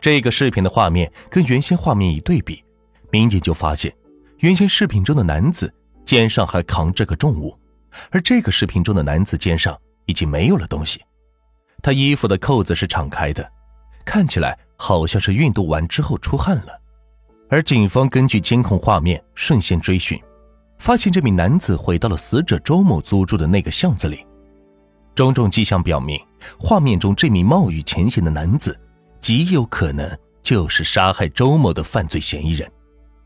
这个视频的画面跟原先画面一对比，民警就发现，原先视频中的男子肩上还扛着个重物，而这个视频中的男子肩上已经没有了东西，他衣服的扣子是敞开的，看起来好像是运动完之后出汗了。而警方根据监控画面顺线追寻，发现这名男子回到了死者周某租住的那个巷子里，种种迹象表明，画面中这名冒雨前行的男子。极有可能就是杀害周某的犯罪嫌疑人。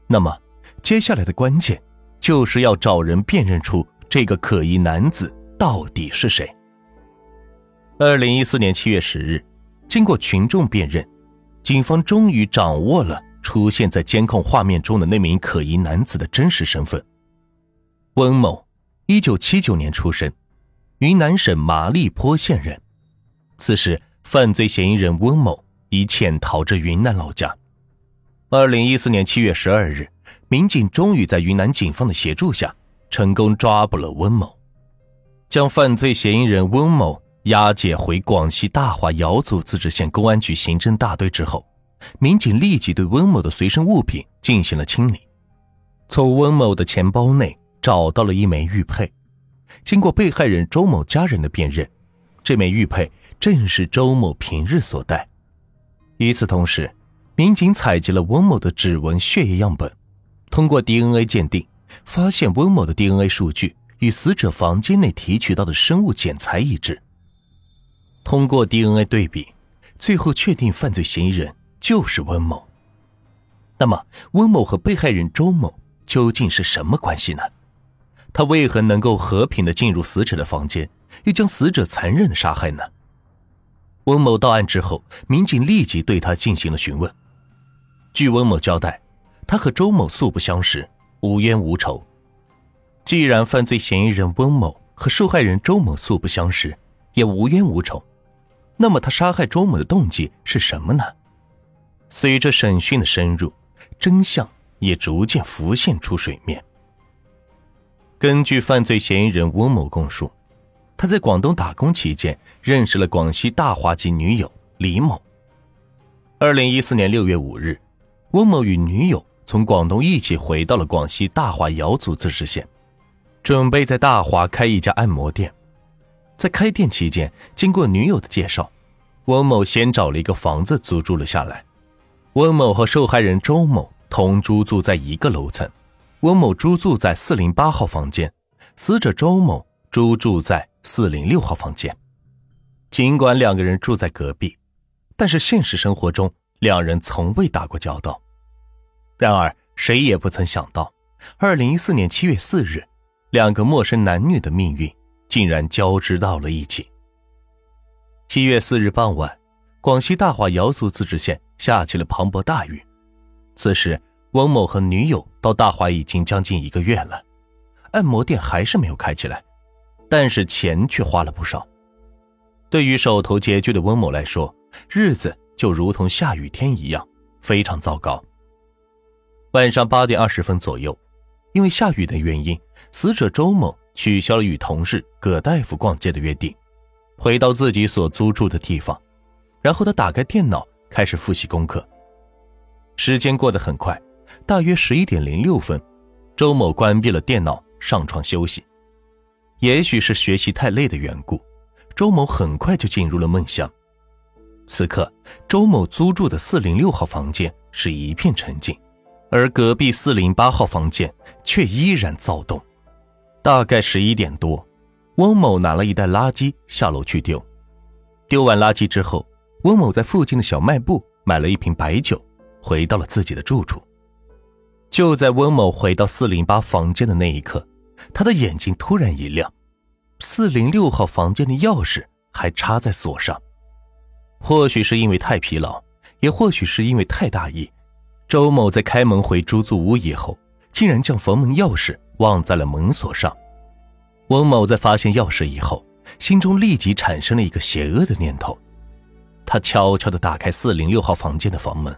那么，接下来的关键就是要找人辨认出这个可疑男子到底是谁。二零一四年七月十日，经过群众辨认，警方终于掌握了出现在监控画面中的那名可疑男子的真实身份。温某，一九七九年出生，云南省麻栗坡县人。此时，犯罪嫌疑人温某。已潜逃至云南老家。二零一四年七月十二日，民警终于在云南警方的协助下，成功抓捕了温某，将犯罪嫌疑人温某押解回广西大华瑶族自治县公安局刑侦大队之后，民警立即对温某的随身物品进行了清理，从温某的钱包内找到了一枚玉佩，经过被害人周某家人的辨认，这枚玉佩正是周某平日所戴。与此同时，民警采集了温某的指纹、血液样本，通过 DNA 鉴定，发现温某的 DNA 数据与死者房间内提取到的生物检材一致。通过 DNA 对比，最后确定犯罪嫌疑人就是温某。那么，温某和被害人周某究竟是什么关系呢？他为何能够和平的进入死者的房间，又将死者残忍的杀害呢？温某到案之后，民警立即对他进行了询问。据温某交代，他和周某素不相识，无冤无仇。既然犯罪嫌疑人温某和受害人周某素不相识，也无冤无仇，那么他杀害周某的动机是什么呢？随着审讯的深入，真相也逐渐浮现出水面。根据犯罪嫌疑人温某供述。他在广东打工期间认识了广西大华籍女友李某。二零一四年六月五日，温某与女友从广东一起回到了广西大华瑶族自治县，准备在大华开一家按摩店。在开店期间，经过女友的介绍，温某先找了一个房子租住了下来。温某和受害人周某同租住在一个楼层，温某租住在四零八号房间，死者周某租住在。四零六号房间，尽管两个人住在隔壁，但是现实生活中两人从未打过交道。然而，谁也不曾想到，二零一四年七月四日，两个陌生男女的命运竟然交织到了一起。七月四日傍晚，广西大华瑶族自治县下起了磅礴大雨。此时，翁某和女友到大华已经将近一个月了，按摩店还是没有开起来。但是钱却花了不少。对于手头拮据的温某来说，日子就如同下雨天一样，非常糟糕。晚上八点二十分左右，因为下雨的原因，死者周某取消了与同事葛大夫逛街的约定，回到自己所租住的地方。然后他打开电脑，开始复习功课。时间过得很快，大约十一点零六分，周某关闭了电脑，上床休息。也许是学习太累的缘故，周某很快就进入了梦乡。此刻，周某租住的四零六号房间是一片沉静，而隔壁四零八号房间却依然躁动。大概十一点多，翁某拿了一袋垃圾下楼去丢。丢完垃圾之后，翁某在附近的小卖部买了一瓶白酒，回到了自己的住处。就在翁某回到四零八房间的那一刻。他的眼睛突然一亮，四零六号房间的钥匙还插在锁上。或许是因为太疲劳，也或许是因为太大意，周某在开门回出租屋以后，竟然将房门钥匙忘在了门锁上。翁某在发现钥匙以后，心中立即产生了一个邪恶的念头，他悄悄地打开四零六号房间的房门，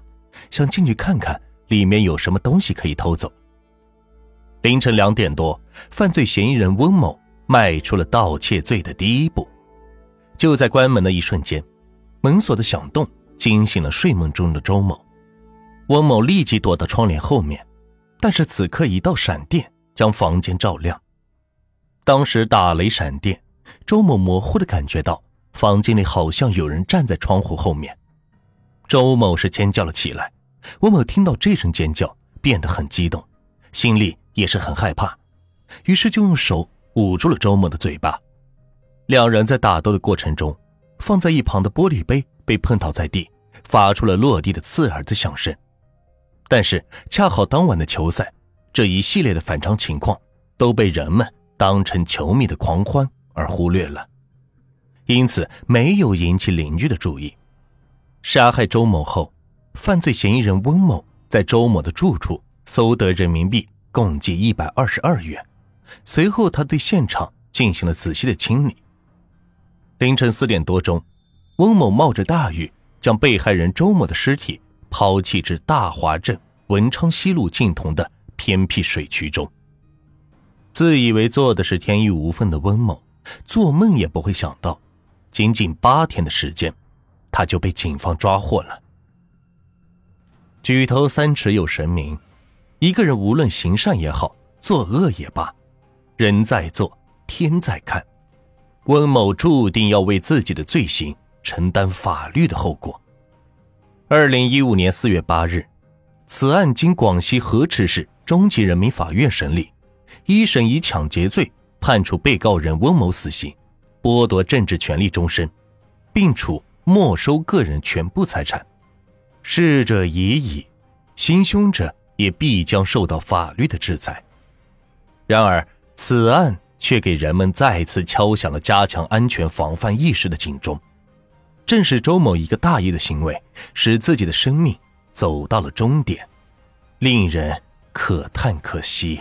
想进去看看里面有什么东西可以偷走。凌晨两点多，犯罪嫌疑人温某迈出了盗窃罪的第一步。就在关门的一瞬间，门锁的响动惊醒了睡梦中的周某。温某立即躲到窗帘后面，但是此刻一道闪电将房间照亮。当时打雷闪电，周某模糊的感觉到房间里好像有人站在窗户后面。周某是尖叫了起来。温某听到这声尖叫，变得很激动，心里也是很害怕，于是就用手捂住了周某的嘴巴。两人在打斗的过程中，放在一旁的玻璃杯被碰倒在地，发出了落地的刺耳的响声。但是恰好当晚的球赛，这一系列的反常情况都被人们当成球迷的狂欢而忽略了，因此没有引起邻居的注意。杀害周某后。犯罪嫌疑人温某在周某的住处搜得人民币共计一百二十二元，随后他对现场进行了仔细的清理。凌晨四点多钟，温某冒着大雨将被害人周某的尸体抛弃至大华镇文昌西路尽头的偏僻水渠中。自以为做的是天衣无缝的温某，做梦也不会想到，仅仅八天的时间，他就被警方抓获了。举头三尺有神明，一个人无论行善也好，作恶也罢，人在做，天在看。温某注定要为自己的罪行承担法律的后果。二零一五年四月八日，此案经广西河池市中级人民法院审理，一审以抢劫罪判处被告人温某死刑，剥夺政治权利终身，并处没收个人全部财产。逝者已矣，行凶者也必将受到法律的制裁。然而，此案却给人们再次敲响了加强安全防范意识的警钟。正是周某一个大意的行为，使自己的生命走到了终点，令人可叹可惜。